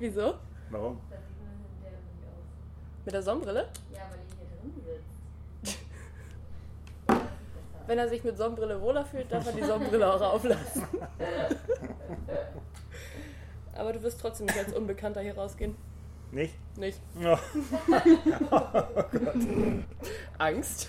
Wieso? Warum? Mit der Sonnenbrille? Ja, weil ihr hier drin sitzt. Wenn er sich mit Sonnenbrille wohler fühlt, darf er die Sonnenbrille auch auflassen. Aber du wirst trotzdem nicht als Unbekannter hier rausgehen. Nicht? Nicht. Oh. Angst.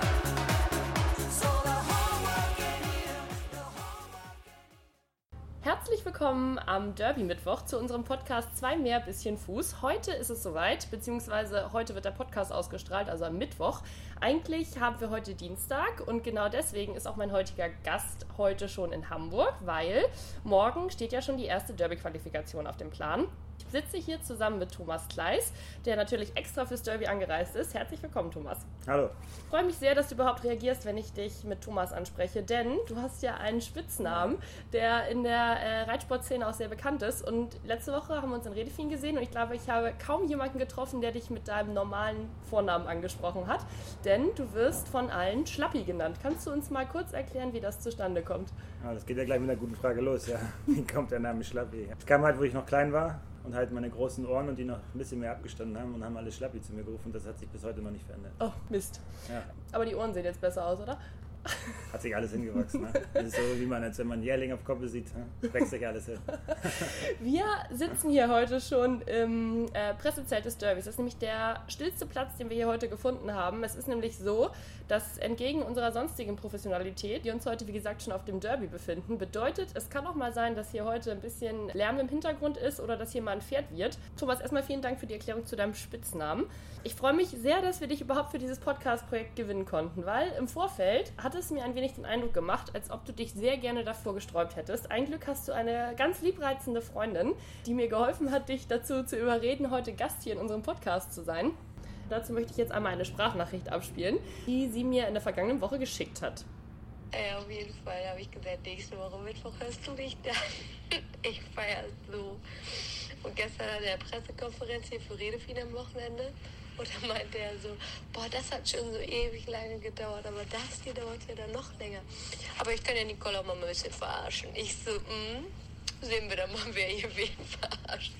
Herzlich willkommen am Derby-Mittwoch zu unserem Podcast Zwei mehr, bisschen Fuß. Heute ist es soweit, beziehungsweise heute wird der Podcast ausgestrahlt, also am Mittwoch. Eigentlich haben wir heute Dienstag und genau deswegen ist auch mein heutiger Gast heute schon in Hamburg, weil morgen steht ja schon die erste Derby-Qualifikation auf dem Plan. Ich sitze hier zusammen mit Thomas Kleis, der natürlich extra fürs Derby angereist ist. Herzlich willkommen, Thomas. Hallo. Ich freue mich sehr, dass du überhaupt reagierst, wenn ich dich mit Thomas anspreche, denn du hast ja einen Spitznamen, der in der äh, Reitsportszene auch sehr bekannt ist. Und letzte Woche haben wir uns in Redefin gesehen und ich glaube, ich habe kaum jemanden getroffen, der dich mit deinem normalen Vornamen angesprochen hat, denn du wirst von allen Schlappi genannt. Kannst du uns mal kurz erklären, wie das zustande kommt? Ja, das geht ja gleich mit einer guten Frage los, ja. Wie kommt der Name Schlappi? Es kam halt, wo ich noch klein war und halt meine großen Ohren und die noch ein bisschen mehr abgestanden haben und haben alle Schlappi zu mir gerufen das hat sich bis heute noch nicht verändert. Oh, Mist. Ja, Aber die Ohren sehen jetzt besser aus, oder? Hat sich alles hingewachsen. Ne? Das ist so, wie man, als wenn man einen Jährling auf Koppel sieht, ne? wächst sich alles hin. Wir sitzen hier heute schon im äh, Pressezelt des Derbys. Das ist nämlich der stillste Platz, den wir hier heute gefunden haben. Es ist nämlich so, dass entgegen unserer sonstigen Professionalität, wir uns heute, wie gesagt, schon auf dem Derby befinden, bedeutet, es kann auch mal sein, dass hier heute ein bisschen Lärm im Hintergrund ist oder dass hier mal ein Pferd wird. Thomas, erstmal vielen Dank für die Erklärung zu deinem Spitznamen. Ich freue mich sehr, dass wir dich überhaupt für dieses Podcast-Projekt gewinnen konnten, weil im Vorfeld hat es mir ein wenig den Eindruck gemacht, als ob du dich sehr gerne davor gesträubt hättest. Ein Glück hast du eine ganz liebreizende Freundin, die mir geholfen hat, dich dazu zu überreden, heute Gast hier in unserem Podcast zu sein. Dazu möchte ich jetzt einmal eine Sprachnachricht abspielen, die sie mir in der vergangenen Woche geschickt hat. Ey, auf jeden Fall habe ich gesagt, nächste Woche Mittwoch hörst du mich dann. Ich feiere so. Und gestern an der Pressekonferenz hier für Redefin am Wochenende. Da meinte er so, boah, das hat schon so ewig lange gedauert, aber das hier dauert ja dann noch länger. Aber ich kann ja Nicole auch mal ein bisschen verarschen. Ich so, mm, sehen wir dann mal, wer hier wen verarscht.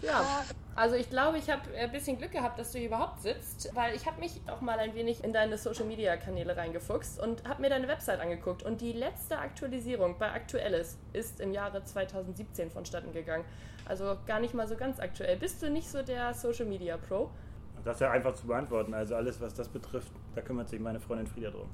Ja, also ich glaube, ich habe ein bisschen Glück gehabt, dass du hier überhaupt sitzt, weil ich habe mich auch mal ein wenig in deine Social-Media-Kanäle reingefuchst und habe mir deine Website angeguckt. Und die letzte Aktualisierung bei Aktuelles ist im Jahre 2017 vonstatten gegangen. Also gar nicht mal so ganz aktuell. Bist du nicht so der Social-Media-Pro? Das ist ja einfach zu beantworten. Also alles, was das betrifft, da kümmert sich meine Freundin Frieda drum.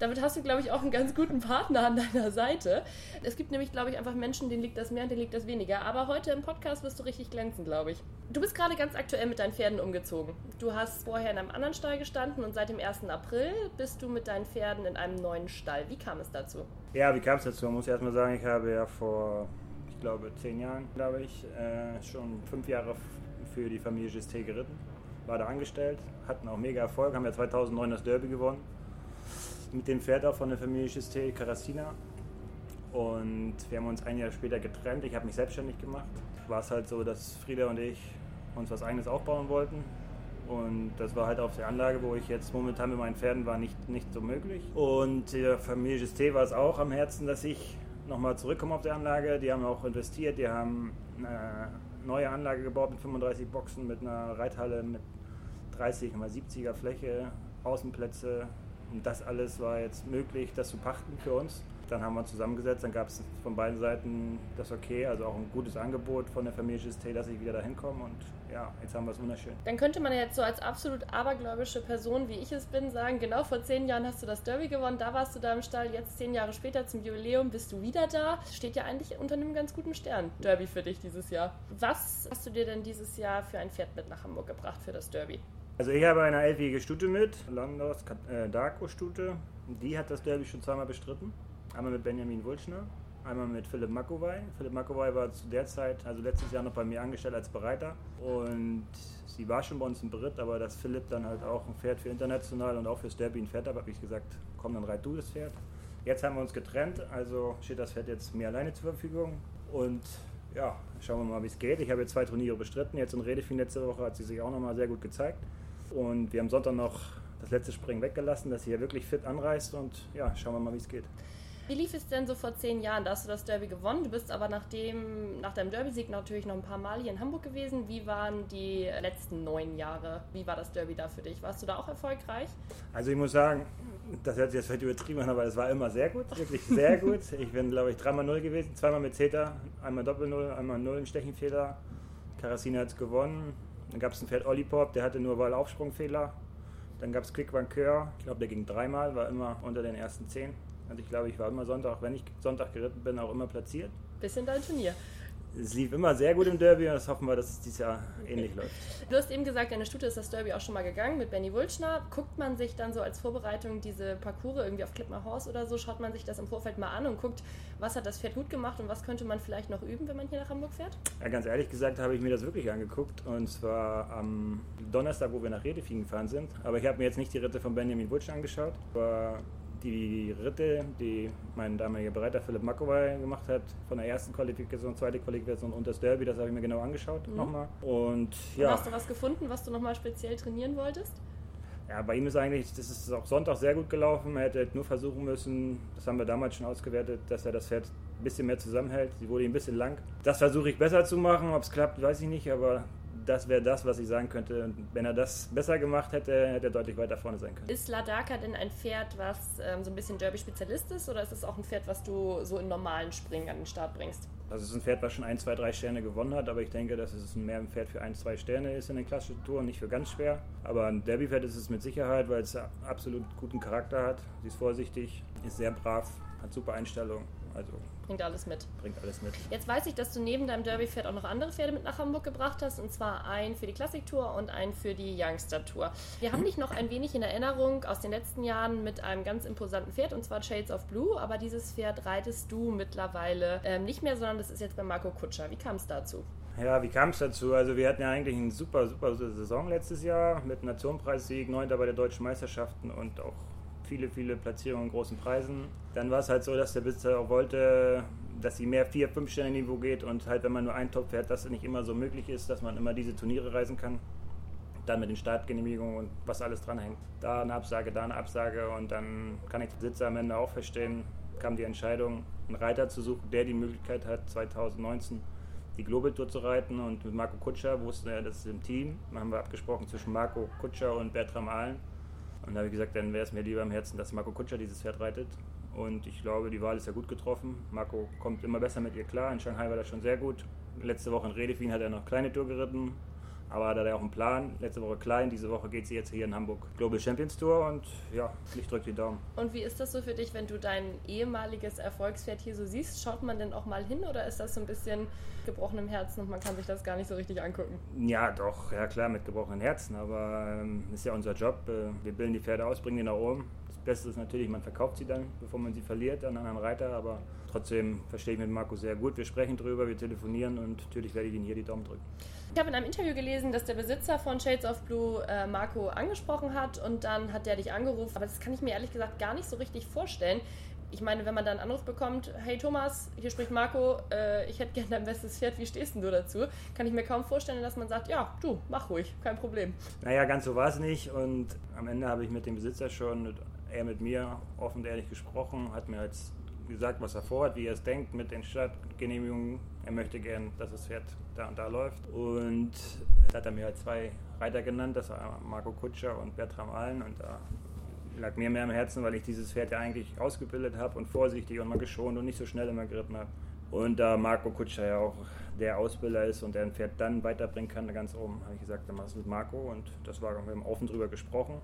Damit hast du, glaube ich, auch einen ganz guten Partner an deiner Seite. Es gibt nämlich, glaube ich, einfach Menschen, denen liegt das mehr und denen liegt das weniger. Aber heute im Podcast wirst du richtig glänzen, glaube ich. Du bist gerade ganz aktuell mit deinen Pferden umgezogen. Du hast vorher in einem anderen Stall gestanden und seit dem 1. April bist du mit deinen Pferden in einem neuen Stall. Wie kam es dazu? Ja, wie kam es dazu? Man muss erstmal sagen, ich habe ja vor, ich glaube, zehn Jahren, glaube ich, äh, schon fünf Jahre für die Familie Gisté geritten. War da angestellt, hatten auch mega Erfolg, haben ja 2009 das Derby gewonnen. Mit dem Pferd auch von der Familie Gisté, Caracina. Und wir haben uns ein Jahr später getrennt. Ich habe mich selbstständig gemacht. War es halt so, dass Frieda und ich uns was eigenes aufbauen wollten. Und das war halt auf der Anlage, wo ich jetzt momentan mit meinen Pferden war, nicht, nicht so möglich. Und der Familie Gisté war es auch am Herzen, dass ich nochmal zurückkomme auf der Anlage. Die haben auch investiert, die haben eine neue Anlage gebaut mit 35 Boxen, mit einer Reithalle mit 30 mal 70er Fläche, Außenplätze. Und das alles war jetzt möglich, das zu pachten für uns. Dann haben wir uns zusammengesetzt, dann gab es von beiden Seiten das Okay, also auch ein gutes Angebot von der Familie Gisté, dass ich wieder dahin komme. Und ja, jetzt haben wir es wunderschön. Dann könnte man ja jetzt so als absolut abergläubische Person, wie ich es bin, sagen, genau vor zehn Jahren hast du das Derby gewonnen, da warst du da im Stall, jetzt zehn Jahre später zum Jubiläum bist du wieder da. Steht ja eigentlich unter einem ganz guten Stern, Derby für dich dieses Jahr. Was hast du dir denn dieses Jahr für ein Pferd mit nach Hamburg gebracht für das Derby? Also ich habe eine elfjährige Stute mit, Landos äh, Darko Stute. Die hat das Derby schon zweimal bestritten. Einmal mit Benjamin Wulschner, einmal mit Philipp Makowai. Philipp Makowai war zu der Zeit, also letztes Jahr noch bei mir angestellt als Bereiter. Und sie war schon bei uns in Beritt, aber dass Philipp dann halt auch ein Pferd für international und auch fürs Derby ein Pferd hat, habe ich gesagt, komm, dann reit du das Pferd. Jetzt haben wir uns getrennt, also steht das Pferd jetzt mir alleine zur Verfügung. Und ja, schauen wir mal, wie es geht. Ich habe jetzt zwei Turniere bestritten. Jetzt in Redefin letzte Woche hat sie sich auch nochmal sehr gut gezeigt. Und wir haben Sonntag noch das letzte Springen weggelassen, dass sie hier wirklich fit anreist. Und ja, schauen wir mal, wie es geht. Wie lief es denn so vor zehn Jahren? Da hast du das Derby gewonnen. Du bist aber nach, dem, nach deinem Derby-Sieg natürlich noch ein paar Mal hier in Hamburg gewesen. Wie waren die letzten neun Jahre? Wie war das Derby da für dich? Warst du da auch erfolgreich? Also ich muss sagen, das hört sich jetzt vielleicht übertrieben an, aber es war immer sehr gut, wirklich sehr gut. Ich bin, glaube ich, dreimal Null gewesen, zweimal mit Zeta, einmal Doppel-Null, einmal Null in Stechenfehler. Karasina hat es gewonnen. Dann gab es ein Pferd Ollipop, der hatte nur Wahlaufsprungfehler. Dann gab es Quick Vancouver, ich glaube, der ging dreimal, war immer unter den ersten zehn. Und ich glaube, ich war immer Sonntag, wenn ich Sonntag geritten bin, auch immer platziert. Bisschen dein Turnier. Es lief immer sehr gut im Derby und das hoffen wir, dass es dieses Jahr ähnlich läuft. Du hast eben gesagt, deine Stute ist das Derby auch schon mal gegangen mit Benny Wulschner. Guckt man sich dann so als Vorbereitung diese Parcours irgendwie auf Clipmar Horse oder so, schaut man sich das im Vorfeld mal an und guckt, was hat das Pferd gut gemacht und was könnte man vielleicht noch üben, wenn man hier nach Hamburg fährt? Ja, ganz ehrlich gesagt habe ich mir das wirklich angeguckt und zwar am Donnerstag, wo wir nach Redefien gefahren sind. Aber ich habe mir jetzt nicht die Ritte von Benjamin Wulschner angeschaut, aber die Ritte, die mein damaliger Bereiter Philipp Makowai gemacht hat, von der ersten Qualifikation, zweite Qualifikation und das Derby, das habe ich mir genau angeschaut Mhm. nochmal. Und Ja. ja, hast du was gefunden, was du nochmal speziell trainieren wolltest? ja, bei ihm ist eigentlich, das ist auch Sonntag sehr gut gelaufen. Er hätte nur versuchen müssen, das haben wir damals schon ausgewertet, dass er das Pferd ein bisschen mehr zusammenhält. Sie wurde ihm ein bisschen lang. Das versuche ich besser zu machen. Ob es klappt, weiß ich nicht, aber das wäre das, was ich sagen könnte. Und wenn er das besser gemacht hätte, hätte er deutlich weiter vorne sein können. Ist Ladaka denn ein Pferd, was ähm, so ein bisschen Derby-Spezialist ist oder ist es auch ein Pferd, was du so in normalen Springen an den Start bringst? Das ist ein Pferd, was schon ein, zwei, drei Sterne gewonnen hat, aber ich denke, dass es mehr ein Pferd für ein, zwei Sterne ist in den klassischen Touren, nicht für ganz schwer. Aber ein Derby-Pferd ist es mit Sicherheit, weil es absolut guten Charakter hat. Sie ist vorsichtig, ist sehr brav, hat super Einstellung, also Bringt alles mit. bringt alles mit. Jetzt weiß ich, dass du neben deinem Derby-Pferd auch noch andere Pferde mit nach Hamburg gebracht hast, und zwar einen für die Classic-Tour und einen für die Youngster-Tour. Wir haben dich noch ein wenig in Erinnerung aus den letzten Jahren mit einem ganz imposanten Pferd, und zwar Shades of Blue, aber dieses Pferd reitest du mittlerweile ähm, nicht mehr, sondern das ist jetzt bei Marco Kutscher. Wie kam es dazu? Ja, wie kam es dazu? Also wir hatten ja eigentlich eine super, super Saison letztes Jahr mit Nationenpreissieg, 9. bei der Deutschen Meisterschaften und auch viele, viele Platzierungen in großen Preisen. Dann war es halt so, dass der Besitzer auch wollte, dass sie mehr 4-, 5 Sterne Niveau geht und halt, wenn man nur einen Top fährt, dass es nicht immer so möglich ist, dass man immer diese Turniere reisen kann. Dann mit den Startgenehmigungen und was alles dranhängt. Da eine Absage, da eine Absage und dann kann ich den Besitzer am Ende auch verstehen, kam die Entscheidung, einen Reiter zu suchen, der die Möglichkeit hat, 2019 die Global Tour zu reiten und mit Marco Kutscher wusste er, das ist im Team. Haben wir abgesprochen zwischen Marco Kutscher und Bertram Ahlen. Und da habe ich gesagt, dann wäre es mir lieber am Herzen, dass Marco Kutscher dieses Pferd reitet. Und ich glaube, die Wahl ist ja gut getroffen. Marco kommt immer besser mit ihr klar. In Shanghai war das schon sehr gut. Letzte Woche in Redefin hat er noch kleine Tour geritten. Aber da hat er auch einen Plan. Letzte Woche klein, diese Woche geht sie jetzt hier in Hamburg Global Champions Tour und ja, ich drücke die Daumen. Und wie ist das so für dich, wenn du dein ehemaliges Erfolgspferd hier so siehst? Schaut man denn auch mal hin oder ist das so ein bisschen gebrochenem Herzen und man kann sich das gar nicht so richtig angucken? Ja, doch, ja klar, mit gebrochenen Herzen, aber ähm, ist ja unser Job. Äh, wir bilden die Pferde aus, bringen die nach oben. Beste ist natürlich, man verkauft sie dann, bevor man sie verliert an einen anderen Reiter, aber trotzdem verstehe ich mit Marco sehr gut. Wir sprechen drüber, wir telefonieren und natürlich werde ich Ihnen hier die Daumen drücken. Ich habe in einem Interview gelesen, dass der Besitzer von Shades of Blue äh, Marco angesprochen hat und dann hat der dich angerufen. Aber das kann ich mir ehrlich gesagt gar nicht so richtig vorstellen. Ich meine, wenn man dann einen Anruf bekommt, hey Thomas, hier spricht Marco, äh, ich hätte gerne dein bestes Pferd, wie stehst denn du dazu? Kann ich mir kaum vorstellen, dass man sagt, ja, du, mach ruhig, kein Problem. Naja, ganz so war es nicht und am Ende habe ich mit dem Besitzer schon, er mit mir offen und ehrlich gesprochen, hat mir jetzt gesagt, was er vorhat, wie er es denkt mit den Stadtgenehmigungen. Er möchte gern, dass das Pferd da und da läuft. Und da hat er mir halt zwei Reiter genannt, das war Marco Kutscher und Bertram Allen. Und da lag mir mehr am Herzen, weil ich dieses Pferd ja eigentlich ausgebildet habe und vorsichtig und mal geschont und nicht so schnell immer geritten habe. Und da Marco Kutscher ja auch der Ausbilder ist und der ein Pferd dann weiterbringen kann, ganz oben, habe ich gesagt, dann mach es mit Marco. Und das war, wir haben offen drüber gesprochen.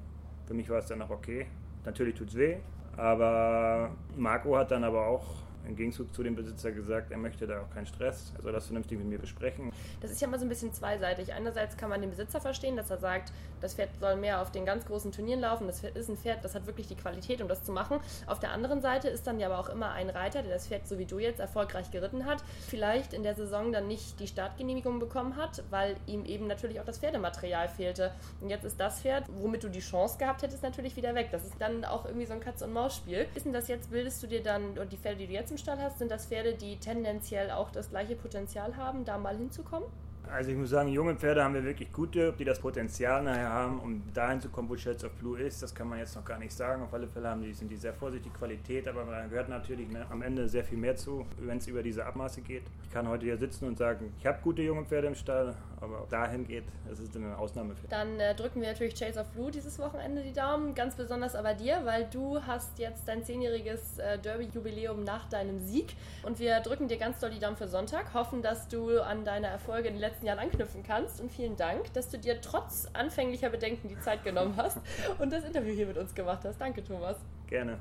Für mich war es dann auch okay. Natürlich tut es weh, aber Marco hat dann aber auch im Gegenzug zu dem Besitzer gesagt, er möchte da auch keinen Stress, er soll das vernünftig mit mir besprechen. Das ist ja immer so ein bisschen zweiseitig. Einerseits kann man den Besitzer verstehen, dass er sagt, das Pferd soll mehr auf den ganz großen Turnieren laufen, das ist ein Pferd, das hat wirklich die Qualität, um das zu machen. Auf der anderen Seite ist dann ja aber auch immer ein Reiter, der das Pferd, so wie du jetzt, erfolgreich geritten hat, vielleicht in der Saison dann nicht die Startgenehmigung bekommen hat, weil ihm eben natürlich auch das Pferdematerial fehlte. Und jetzt ist das Pferd, womit du die Chance gehabt hättest, natürlich wieder weg. Das ist dann auch irgendwie so ein Katz-und-Maus-Spiel. Denn das jetzt, bildest du dir dann, und die Pferde, die du jetzt Stall hast, sind das Pferde, die tendenziell auch das gleiche Potenzial haben, da mal hinzukommen? Also ich muss sagen, junge Pferde haben wir wirklich gute, die das Potenzial nachher haben, um dahin zu kommen, wo Shades of Blue ist. Das kann man jetzt noch gar nicht sagen. Auf alle Fälle haben die, sind die sehr vorsichtig, Qualität, aber da gehört natürlich am Ende sehr viel mehr zu, wenn es über diese Abmaße geht. Ich kann heute hier sitzen und sagen, ich habe gute junge Pferde im Stall, aber ob dahin geht, das ist eine Ausnahme. Dann äh, drücken wir natürlich Shades of Blue dieses Wochenende die Daumen, ganz besonders aber dir, weil du hast jetzt dein zehnjähriges äh, Derby-Jubiläum nach deinem Sieg und wir drücken dir ganz doll die Daumen für Sonntag, hoffen, dass du an deine Erfolge in den letzten Jahren anknüpfen kannst. Und vielen Dank, dass du dir trotz anfänglicher Bedenken die Zeit genommen hast und das Interview hier mit uns gemacht hast. Danke, Thomas. Gerne.